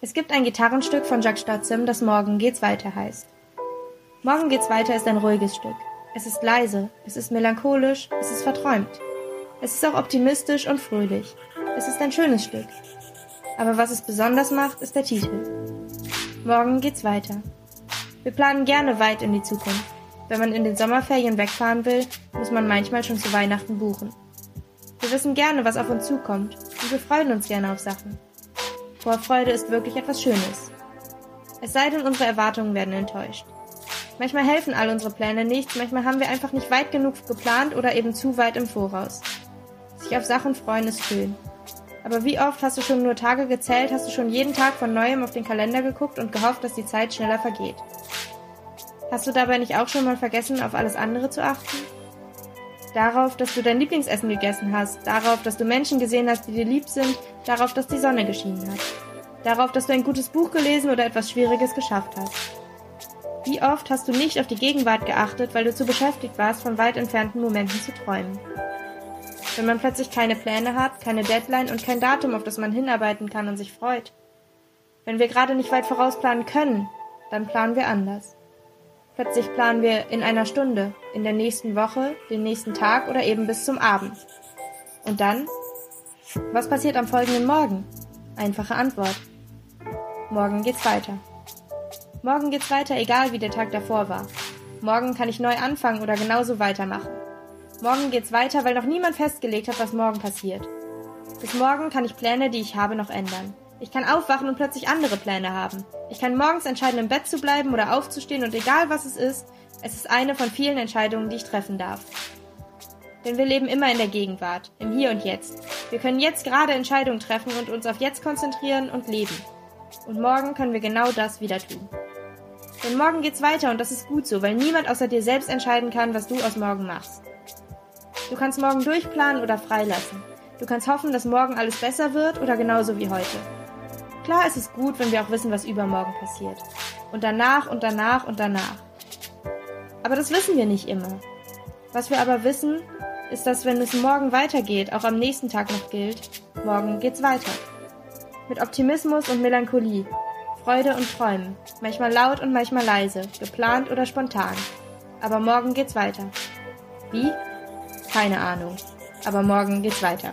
Es gibt ein Gitarrenstück von Jacques Statzem, das Morgen geht's weiter heißt. Morgen geht's weiter ist ein ruhiges Stück. Es ist leise, es ist melancholisch, es ist verträumt. Es ist auch optimistisch und fröhlich. Es ist ein schönes Stück. Aber was es besonders macht, ist der Titel. Morgen geht's weiter. Wir planen gerne weit in die Zukunft. Wenn man in den Sommerferien wegfahren will, muss man manchmal schon zu Weihnachten buchen. Wir wissen gerne, was auf uns zukommt, und wir freuen uns gerne auf Sachen. Vorfreude ist wirklich etwas Schönes. Es sei denn, unsere Erwartungen werden enttäuscht. Manchmal helfen all unsere Pläne nichts, manchmal haben wir einfach nicht weit genug geplant oder eben zu weit im Voraus. Sich auf Sachen freuen ist schön. Aber wie oft hast du schon nur Tage gezählt, hast du schon jeden Tag von neuem auf den Kalender geguckt und gehofft, dass die Zeit schneller vergeht? Hast du dabei nicht auch schon mal vergessen, auf alles andere zu achten? Darauf, dass du dein Lieblingsessen gegessen hast, darauf, dass du Menschen gesehen hast, die dir lieb sind, darauf, dass die Sonne geschienen hat, darauf, dass du ein gutes Buch gelesen oder etwas Schwieriges geschafft hast. Wie oft hast du nicht auf die Gegenwart geachtet, weil du zu beschäftigt warst, von weit entfernten Momenten zu träumen? Wenn man plötzlich keine Pläne hat, keine Deadline und kein Datum, auf das man hinarbeiten kann und sich freut. Wenn wir gerade nicht weit vorausplanen können, dann planen wir anders. Plötzlich planen wir in einer Stunde, in der nächsten Woche, den nächsten Tag oder eben bis zum Abend. Und dann? Was passiert am folgenden Morgen? Einfache Antwort. Morgen geht's weiter. Morgen geht's weiter, egal wie der Tag davor war. Morgen kann ich neu anfangen oder genauso weitermachen. Morgen geht's weiter, weil noch niemand festgelegt hat, was morgen passiert. Bis morgen kann ich Pläne, die ich habe, noch ändern. Ich kann aufwachen und plötzlich andere Pläne haben. Ich kann morgens entscheiden, im Bett zu bleiben oder aufzustehen und egal was es ist, es ist eine von vielen Entscheidungen, die ich treffen darf. Denn wir leben immer in der Gegenwart, im Hier und Jetzt. Wir können jetzt gerade Entscheidungen treffen und uns auf jetzt konzentrieren und leben. Und morgen können wir genau das wieder tun. Denn morgen geht's weiter und das ist gut so, weil niemand außer dir selbst entscheiden kann, was du aus morgen machst. Du kannst morgen durchplanen oder freilassen. Du kannst hoffen, dass morgen alles besser wird oder genauso wie heute. Klar ist es gut, wenn wir auch wissen, was übermorgen passiert. Und danach und danach und danach. Aber das wissen wir nicht immer. Was wir aber wissen, ist, dass wenn es morgen weitergeht, auch am nächsten Tag noch gilt, morgen geht's weiter. Mit Optimismus und Melancholie, Freude und Träumen, manchmal laut und manchmal leise, geplant oder spontan. Aber morgen geht's weiter. Wie? Keine Ahnung. Aber morgen geht's weiter.